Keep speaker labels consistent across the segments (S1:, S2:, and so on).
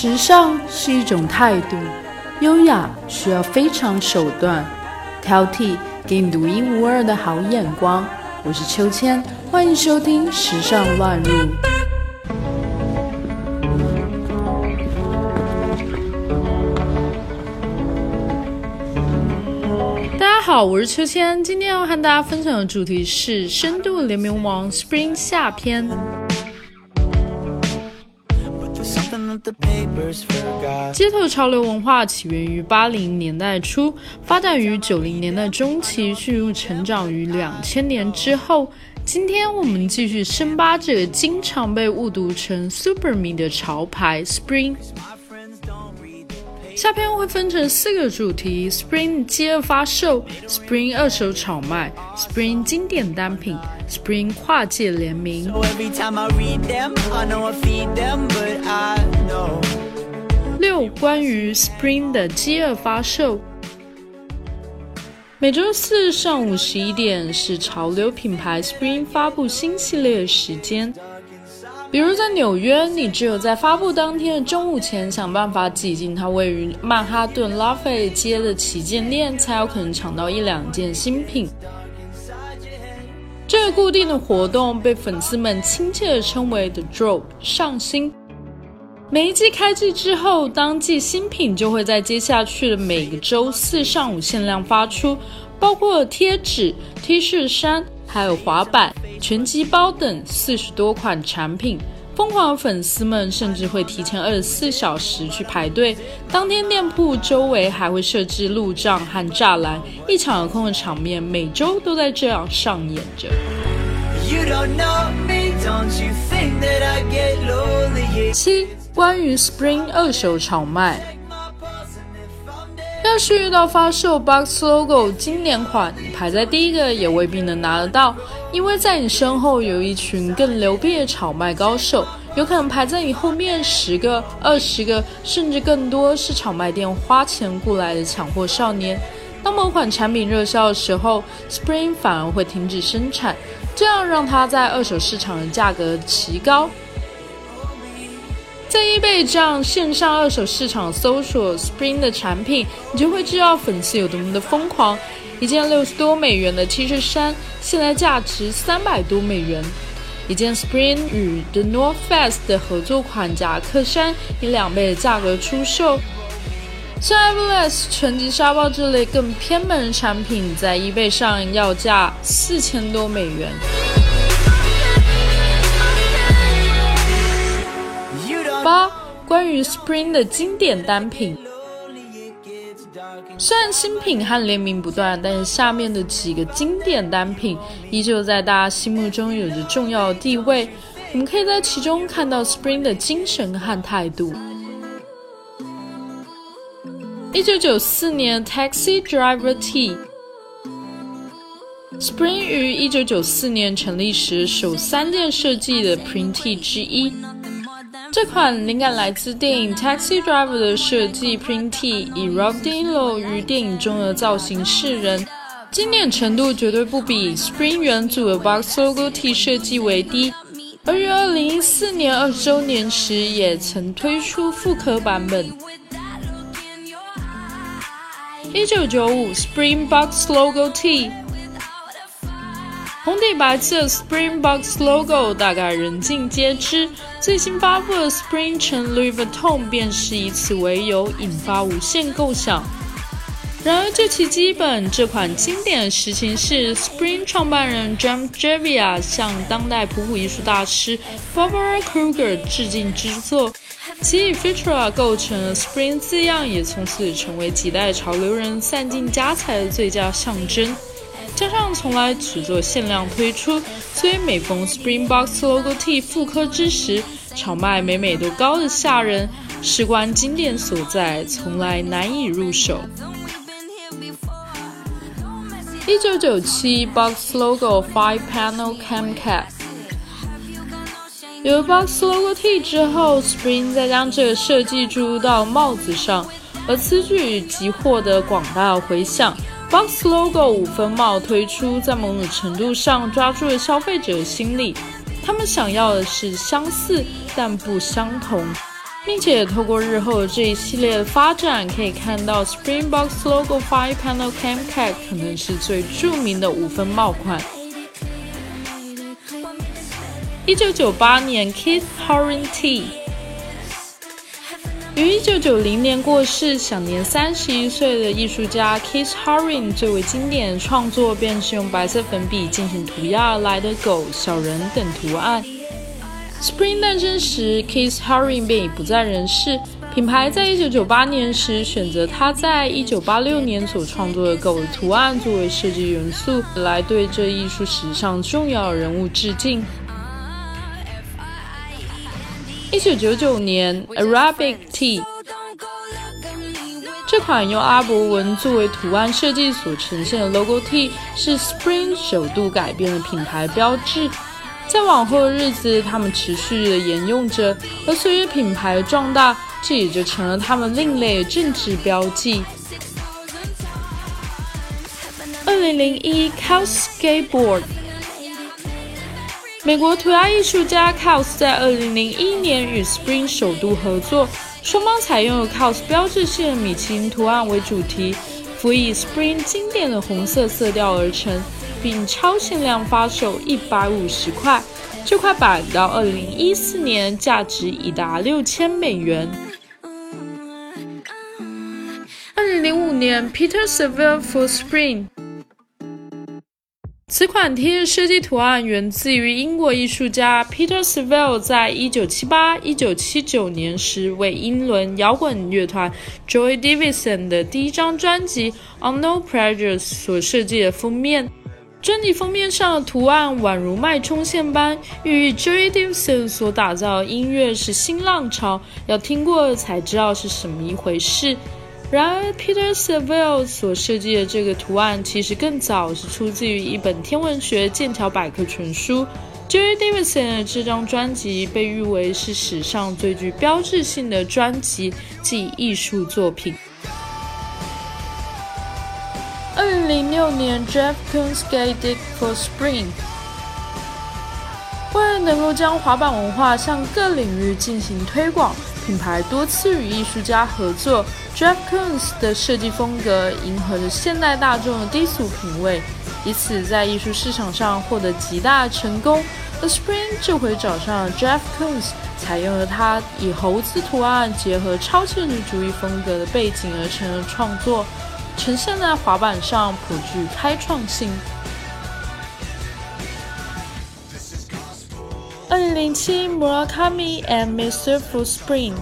S1: 时尚是一种态度，优雅需要非常手段，挑剔给你独一无二的好眼光。我是秋千，欢迎收听《时尚乱入》。大家好，我是秋千，今天要和大家分享的主题是深度联名王 Spring 夏篇。街头潮流文化起源于八零年代初，发展于九零年代中期，迅速成长于两千年之后。今天我们继续深扒这个经常被误读成 Super Me 的潮牌 Spring。下篇会分成四个主题：Spring 饥饿发售，Spring 二手炒卖，Spring 经典单品，Spring 跨界联名。六、关于 Spring 的饥饿发售。每周四上午十一点是潮流品牌 Spring 发布新系列的时间。比如在纽约，你只有在发布当天的中午前想办法挤进它位于曼哈顿拉菲街的旗舰店，才有可能抢到一两件新品。这个固定的活动被粉丝们亲切地称为 “The Drop” 上新。每一季开季之后，当季新品就会在接下去的每个周四上午限量发出，包括贴纸、T 恤衫。还有滑板、拳击包等四十多款产品，疯狂粉丝们甚至会提前二十四小时去排队。当天店铺周围还会设置路障和栅栏，一抢而空的场面每周都在这样上演着。七，关于 Spring 二手炒卖。要是遇到发售 Box Logo 经典款，排在第一个也未必能拿得到，因为在你身后有一群更牛逼的炒卖高手，有可能排在你后面十个、二十个，甚至更多是炒卖店花钱雇来的抢货少年。当某款产品热销的时候，Spring 反而会停止生产，这样让它在二手市场的价格奇高。在 eBay 这样线上二手市场搜索 Spring 的产品，你就会知道粉丝有多么的疯狂。一件六十多美元的 T 恤衫，现在价值三百多美元；一件 Spring 与 The North Face 的合作款夹克衫，以两倍的价格出售。像 Everlast 拳击沙包这类更偏门的产品，在 eBay 上要价四千多美元。八，关于 Spring 的经典单品。虽然新品和联名不断，但是下面的几个经典单品依旧在大家心目中有着重要地位。我们可以在其中看到 Spring 的精神和态度。一九九四年 Taxi Driver T，Spring 于一九九四年成立时首三件设计的 Print T 之一。这款灵感来自电影《Taxi Driver》的设计 Print T，以 Rob d i n l o 于电影中的造型示人，经典程度绝对不比 Spring 元祖的 Box Logo T 设计为低。而于2014年二十周年时，也曾推出复刻版本。1995 Spring Box Logo T。红底白字的 Spring Box logo 大概人尽皆知，最新发布的 Spring 乘 Louis Vuitton 便是以此为由引发无限构想。然而就其基本，这款经典的实情是 Spring 创办人 John Javia 向当代普普艺术大师 Barbara Kruger 致敬之作，其以 Futura 构成的 Spring 字样也从此成为几代潮流人散尽家财的最佳象征。加上从来只做限量推出，所以每逢 Spring Box Logo T 复刻之时，炒卖每每都高的吓人。事关经典所在，从来难以入手。一九九七 Box Logo Five Panel Cam Cap，有了 Box Logo T 之后，Spring 再将这个设计注入到帽子上，而此举即获得广大回响。Box Logo 五分帽推出，在某种程度上抓住了消费者的心理。他们想要的是相似但不相同。并且透过日后这一系列的发展，可以看到 Spring Box Logo Five Panel Cam Cap 可能是最著名的五分帽款。一九九八年，Keith Haring T 于一九九零年过世，享年三十一岁的艺术家 Keith Haring 最为经典的创作便是用白色粉笔进行涂鸦而来的狗、小人等图案。Spring 诞生时，Keith Haring 便已不在人世。品牌在1998年时选择他在1986年所创作的狗的图案作为设计元素，来对这艺术史上重要人物致敬。1999年，Arabic Tea 这款用阿拉伯文作为图案设计所呈现的 Logo T 是 Spring 首度改变了品牌标志。在往后的日子，他们持续的沿用着，而随着品牌的壮大，这也就成了他们另类的政治标记。二零零一 c o u s Skateboard，美国涂鸦艺术家 c o u s 在二零零一年与 Spring 首度合作，双方采用了 c o u s 标志性的米其林图案为主题，辅以 Spring 经典的红色色调而成。并超限量发售一百五十块，这块板到二零一四年价值已达六千美元。二零零五年，Peter Saville for Spring，此款 T 设计图案源自于英国艺术家 Peter Saville 在一九七八、一九七九年时为英伦摇滚乐团 Joy Division 的第一张专辑《On No Pressure》所设计的封面。专辑封面上的图案宛如脉冲线般，寓意 Joy Division 所打造的音乐是新浪潮，要听过才知道是什么一回事。然而，Peter Saville 所设计的这个图案其实更早，是出自于一本天文学剑桥百科全书。Joey Division 的这张专辑被誉为是史上最具标志性的专辑及艺术作品。二零零六年，Jeff Koons skated for Spring。为了能够将滑板文化向各领域进行推广，品牌多次与艺术家合作。Jeff Koons 的设计风格迎合着现代大众的低俗品味，以此在艺术市场上获得极大的成功。而 Spring 这回找上了 Jeff Koons，采用了他以猴子图案结合超现实主义风格的背景而成的创作。呈现在滑板上颇具开创性。二零零七，Murakami and Mr. For Spring，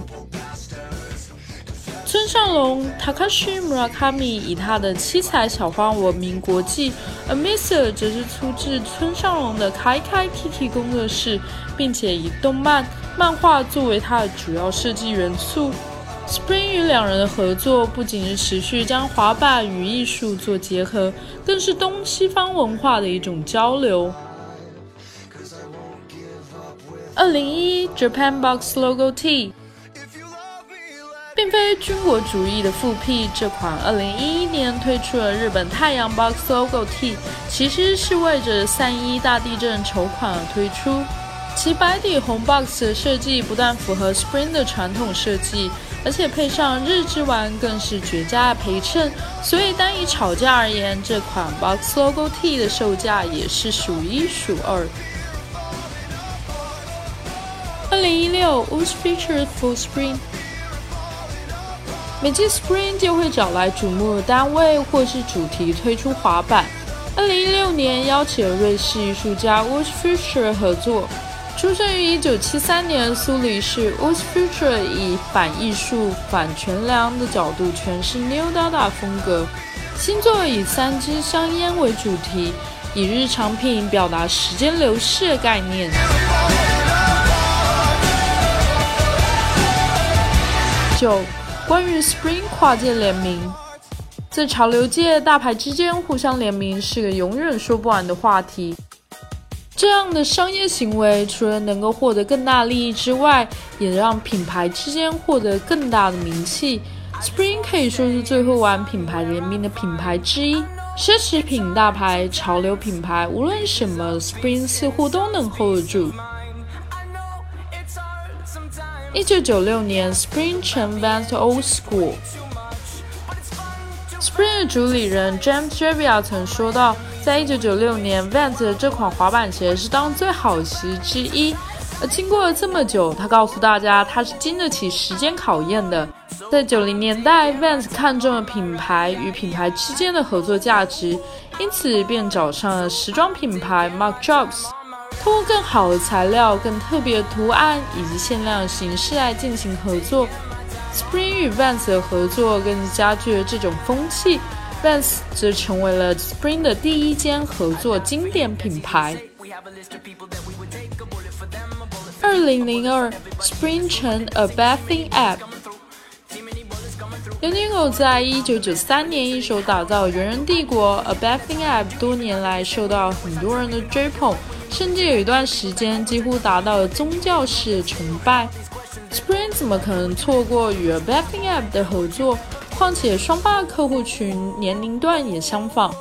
S1: 村上隆 Takashi Murakami 以他的七彩小花闻名国际，而 Mr. 则是出自村上隆的 KIKIKI 工作室，并且以动漫漫画作为他的主要设计元素。Spring 与两人的合作不仅是持续将滑板与艺术做结合，更是东西方文化的一种交流。二零一 Japan Box Logo T，并非军国主义的复辟，这款二零一一年推出的日本太阳 Box Logo T，其实是为着三一大地震筹款而推出。其白底红 box 的设计不但符合 Spring 的传统设计。而且配上日之丸更是绝佳的陪衬，所以单以炒价而言，这款 Box Logo T 的售价也是数一数二。二零一六 w o s Featured for Spring，每季 Spring 就会找来瞩目的单位或是主题推出滑板。二零一六年邀请瑞士艺术家 w o s Featured 合作。出生于一九七三年苏黎世 w o s Feature 以反艺术、反全良的角度诠释 New Dada 风格。新作以三支香烟为主题，以日常品表达时间流逝的概念。九，关于 Spring 跨界联名，在潮流界大牌之间互相联名是个永远说不完的话题。这样的商业行为，除了能够获得更大利益之外，也让品牌之间获得更大的名气。Spring 可以说是最会玩品牌联名的品牌之一。奢侈品大牌、潮流品牌，无论什么，Spring 似乎都能 hold 住。一九九六年，Spring 成 Vans Old School。Spring 的主理人 James j e v i a 曾说到，在一九九六年，Vans 的这款滑板鞋是当最好鞋之一。而经过了这么久，他告诉大家，他是经得起时间考验的。在九零年代，Vans 看中了品牌与品牌之间的合作价值，因此便找上了时装品牌 Mark Jobs 通过更好的材料、更特别的图案以及限量形式来进行合作。Spring 与 Vans 的合作更加剧了这种风气，Vans 则成为了 Spring 的第一间合作经典品牌。二零零二，Spring 成 A Bathing App。Unigo 在一九九三年一手打造人人帝国 A Bathing App，多年来受到很多人的追捧，甚至有一段时间几乎达到了宗教式的崇拜。Spring 怎么可能错过与 A Bathing App 的合作？况且双方的客户群年龄段也相仿。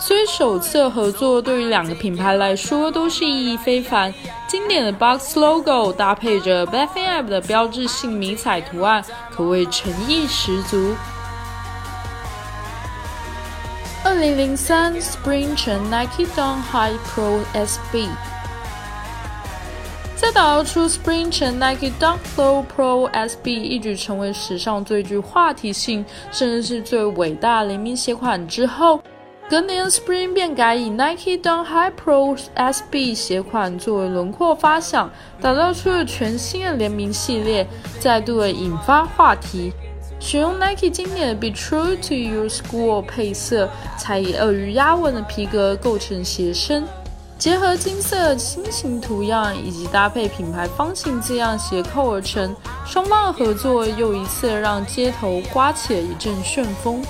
S1: 所以首次合作对于两个品牌来说都是意义非凡。经典的 box logo 搭配着 Bathing Ape 的标志性迷彩图案，可谓诚意十足。二零零三 Spring 成 Nike Dunk High Pro SB，在打造出 Spring 成 Nike Dunk Low Pro SB，一举成为史上最具话题性，甚至是最伟大联名鞋款之后。隔年，Spring 便改以 Nike Dunk High Pro SB 鞋款作为轮廓发想，打造出了全新的联名系列，再度引发话题。选用 Nike 经典的 Be True to Your School 配色，才以鳄鱼压纹的皮革构成鞋身，结合金色心形图样以及搭配品牌方形字样斜扣而成。双方的合作又一次让街头刮起了一阵旋风。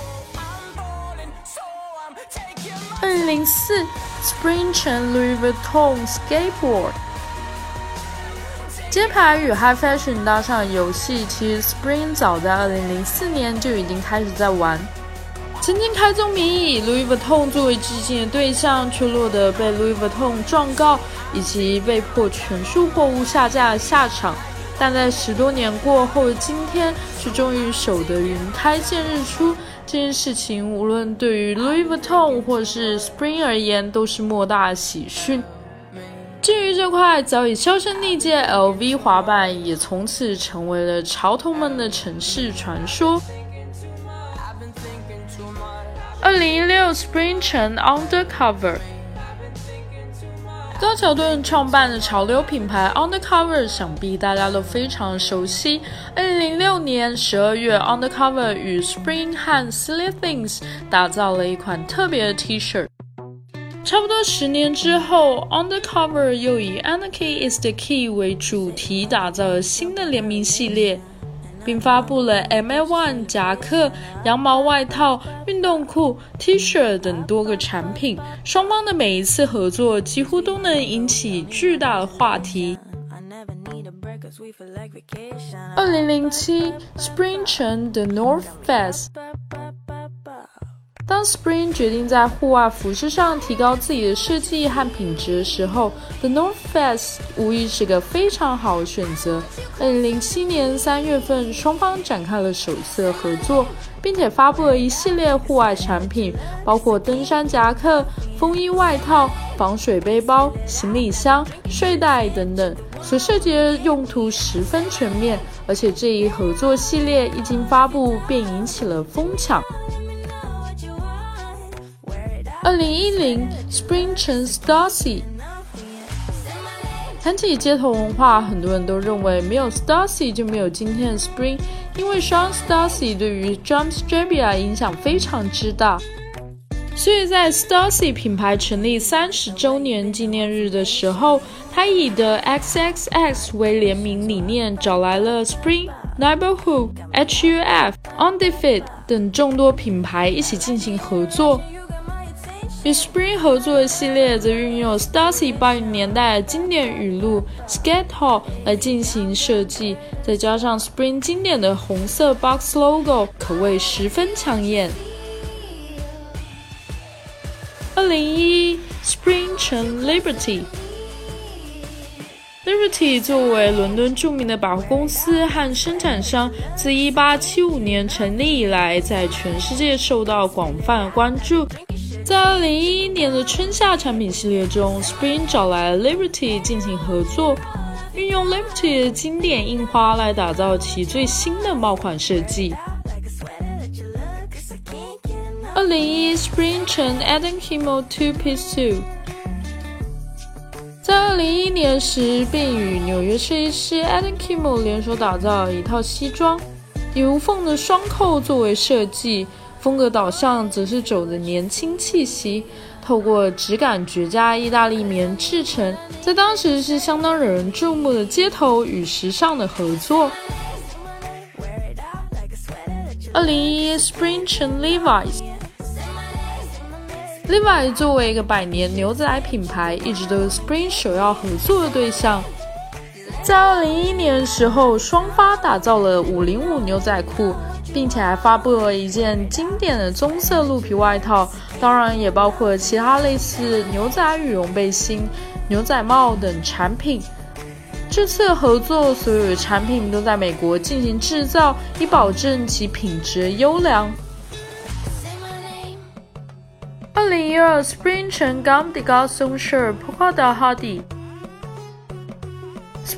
S1: 二零零四，Spring 成 Louis Vuitton Skateboard，街牌与 High Fashion 搭上游戏，其实 Spring 早在二零零四年就已经开始在玩。曾经开宗明义 Louis Vuitton 作为致敬的对象，却落得被 Louis Vuitton 状告以及被迫全数货物下架的下场。但在十多年过后的今天，却终于守得云开见日出。这件事情无论对于 Louis Vuitton 或是 Spring 而言，都是莫大喜讯。至于这块早已销声匿迹 LV 滑板，也从此成为了潮童们的城市传说。二零一六 Spring 成 Undercover。高桥盾创办的潮流品牌 Undercover，想必大家都非常熟悉。二零零六年十二月，Undercover 与 Spring 和 Silly Things 打造了一款特别的 T 恤。差不多十年之后，Undercover 又以 Anarchy is the Key 为主题，打造了新的联名系列。并发布了 ML One 夹克、羊毛外套、运动裤、T 恤等多个产品。双方的每一次合作几乎都能引起巨大的话题。二零零七，Spring 成 The North Face。当 Spring 决定在户外服饰上提高自己的设计和品质的时候，The North Face 无疑是个非常好的选择。2007年3月份，双方展开了首次合作，并且发布了一系列户外产品，包括登山夹克、风衣外套、防水背包、行李箱、睡袋等等，所涉及的用途十分全面。而且这一合作系列一经发布，便引起了疯抢。二零一零，Spring 成 Stacy。谈起街头文化，很多人都认为没有 Stacy 就没有今天的 Spring，因为 Sean Stacy 对于 James Jebbia 影响非常之大。所以在 Stacy 品牌成立三十周年纪念日的时候，他以的 XXX 为联名理念，找来了 Spring、Neighborhood、HUF、Undefeat 等众多品牌一起进行合作。与 Spring 合作的系列则运用 Stacy 八零年代经典语录 “Skate Hall” 来进行设计，再加上 Spring 经典的红色 box logo，可谓十分抢眼。二零一一，Spring 成 Liberty。Liberty 作为伦敦著名的百货公司和生产商，自1875年成立以来，在全世界受到广泛关注。在2011年的春夏产品系列中，Spring 找来 Liberty 进行合作，运用 Liberty 的经典印花来打造其最新的帽款设计。2011 Spring 成 Adam Kimmel Two Piece Suit。在二零一一年时，便与纽约设计师 Adam Kimmel 联手打造一套西装，以无缝的双扣作为设计，风格导向则是走的年轻气息。透过质感绝佳意大利棉制成，在当时是相当惹人注目的街头与时尚的合作。二零一一 Spring Chen Levi's。Levi 作为一个百年牛仔品牌，一直都是 Spring 首要合作的对象。在2011年时候，双发打造了505牛仔裤，并且还发布了一件经典的棕色鹿皮外套，当然也包括其他类似牛仔羽绒背心、牛仔帽等产品。这次合作，所有的产品都在美国进行制造，以保证其品质优良。二零一二 Spring 成 Gam de Garçon Shirt Polka Hardy。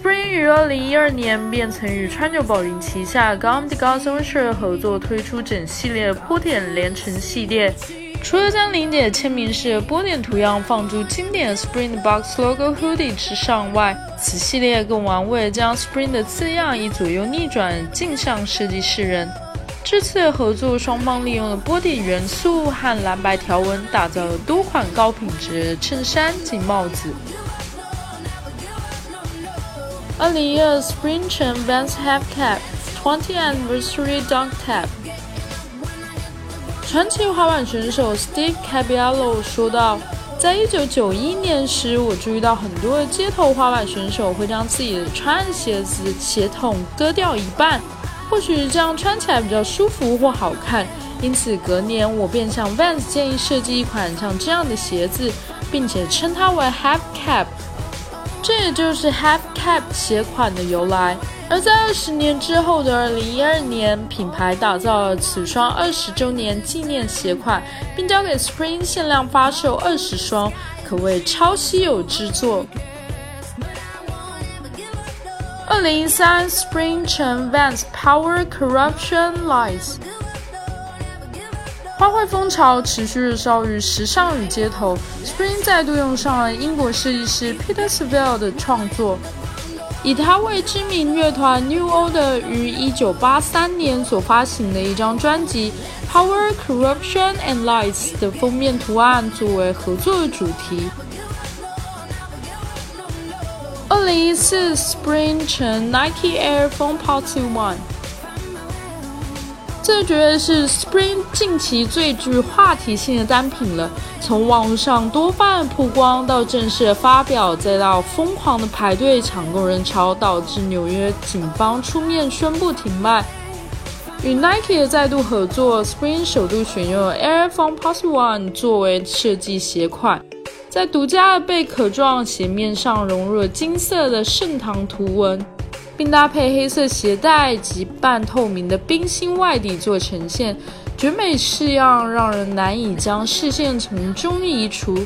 S1: Spring 于二零一二年便曾与川久保玲旗下 Gam de Garçon s h i r 合作推出整系列波点连成系列。除了将玲姐签名式波点图样放入经典 Spring Box Logo Hoodie 之上外，此系列更玩味将 Spring 的字样以左右逆转镜像设计示人。这次的合作，双方利用了波点元素和蓝白条纹，打造了多款高品质衬衫及帽子。二零一二 Spring 成 Vans Half Cap Twenty Anniversary Dunk Tap。传奇滑板选手 Steve Caballo 说道：“在一九九一年时，我注意到很多街头滑板选手会将自己的穿鞋子鞋筒割掉一半。”或许这样穿起来比较舒服或好看，因此隔年我便向 Vans 建议设计一款像这样的鞋子，并且称它为 Half Cap，这也就是 Half Cap 鞋款的由来。而在二十年之后的二零一二年，品牌打造了此双二十周年纪念鞋款，并交给 Spring 限量发售二十双，可谓超稀有之作。二零一三 Spring 成 Vans Power Corruption Lights，花卉风潮持续热烧于时尚与街头。Spring 再度用上了英国设计师 Peter Saville 的创作，以他为知名乐团 New Order 于一九八三年所发行的一张专辑 Power Corruption and Lights 的封面图案作为合作的主题。二零一四 Spring 成 Nike Air Foam Party One，这绝对是 Spring 近期最具话题性的单品了。从网上多番曝光，到正式发表，再到疯狂的排队抢购人潮，导致纽约警方出面宣布停卖。与 Nike 的再度合作，Spring 首度选用 Air Foam Party One 作为设计鞋款。在独家的贝壳状鞋面上融入了金色的盛唐图文，并搭配黑色鞋带及半透明的冰心外底做呈现，绝美式样让人难以将视线从中移除。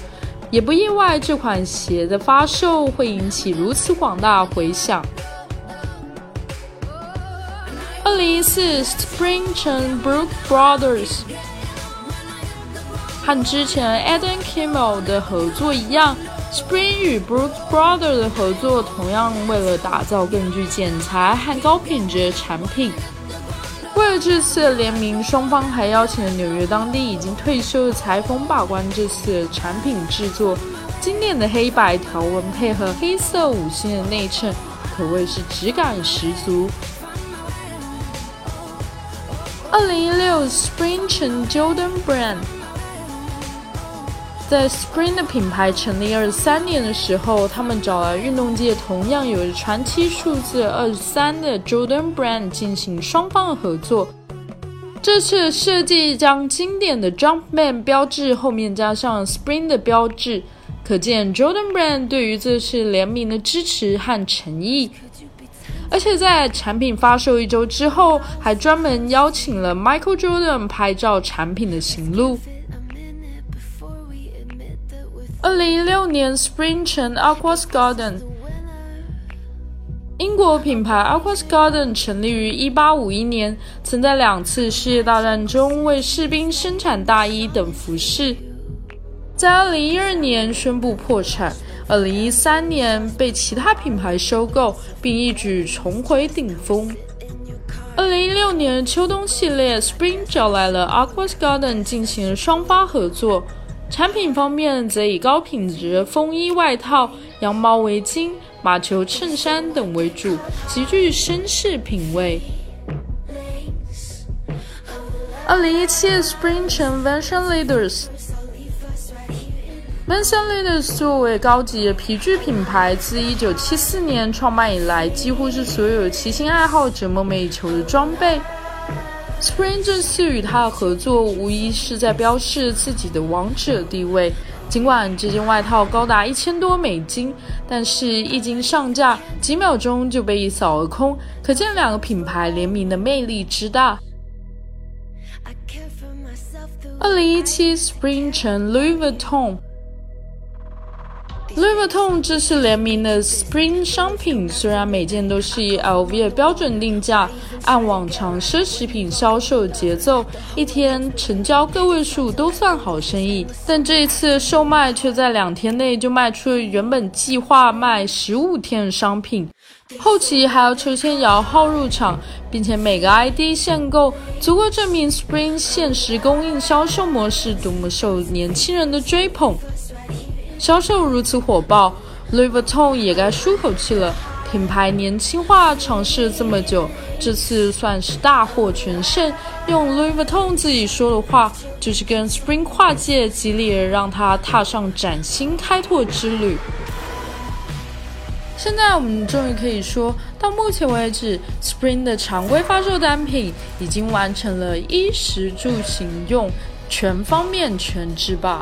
S1: 也不意外，这款鞋的发售会引起如此广大回响。二零一四 Spring 成 Brook Brothers。和之前 Adam Kimmel 的合作一样，Spring 与 Brooks Brothers 的合作同样为了打造更具剪裁和高品质的产品。为了这次的联名，双方还邀请了纽约当地已经退休的裁缝把关这次的产品制作。经典的黑白条纹配合黑色五星的内衬，可谓是质感十足。二零一六 Spring 成 Jordan Brand。在 Spring 的品牌成立二十三年的时候，他们找来运动界同样有着传奇数字二十三的 Jordan Brand 进行双方的合作。这次设计将经典的 Jumpman 标志后面加上 Spring 的标志，可见 Jordan Brand 对于这次联名的支持和诚意。而且在产品发售一周之后，还专门邀请了 Michael Jordan 拍照产品的行路。二零一六年，Spring 城 Aquas Garden，英国品牌 Aquas Garden 成立于一八五一年，曾在两次世界大战中为士兵生产大衣等服饰。在二零一二年宣布破产，二零一三年被其他品牌收购，并一举重回顶峰。二零一六年秋冬系列，Spring 找来了 Aquas Garden 进行双发合作。产品方面则以高品质风衣外套、羊毛围巾、马球衬衫等为主，极具绅士品味。二零一七 Spring Convention Leaders。m a n s o n Leaders 作为高级皮具品牌，自一九七四年创办以来，几乎是所有骑行爱好者梦寐以求的装备。Spring 这次与他的合作，无疑是在标示自己的王者地位。尽管这件外套高达一千多美金，但是一经上架，几秒钟就被一扫而空，可见两个品牌联名的魅力之大。二零一七 Spring 成 Louis Vuitton。Louis Vuitton 这次联名的 Spring 商品，虽然每件都是以 LV 的标准定价，按往常奢侈品销售节奏，一天成交个位数都算好生意，但这一次售卖却在两天内就卖出了原本计划卖十五天的商品，后期还要抽签摇号入场，并且每个 ID 限购，足够证明 Spring 限时供应销售模式多么受年轻人的追捧。销售如此火爆，Louis Vuitton 也该舒口气了。品牌年轻化尝试这么久，这次算是大获全胜。用 Louis Vuitton 自己说的话，就是跟 Spring 跨界，激励让他踏上崭新开拓之旅。现在我们终于可以说到，目前为止，Spring 的常规发售单品已经完成了衣食住行用全方面全制霸。